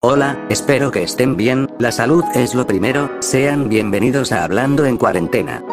Hola, espero que estén bien, la salud es lo primero, sean bienvenidos a Hablando en Cuarentena.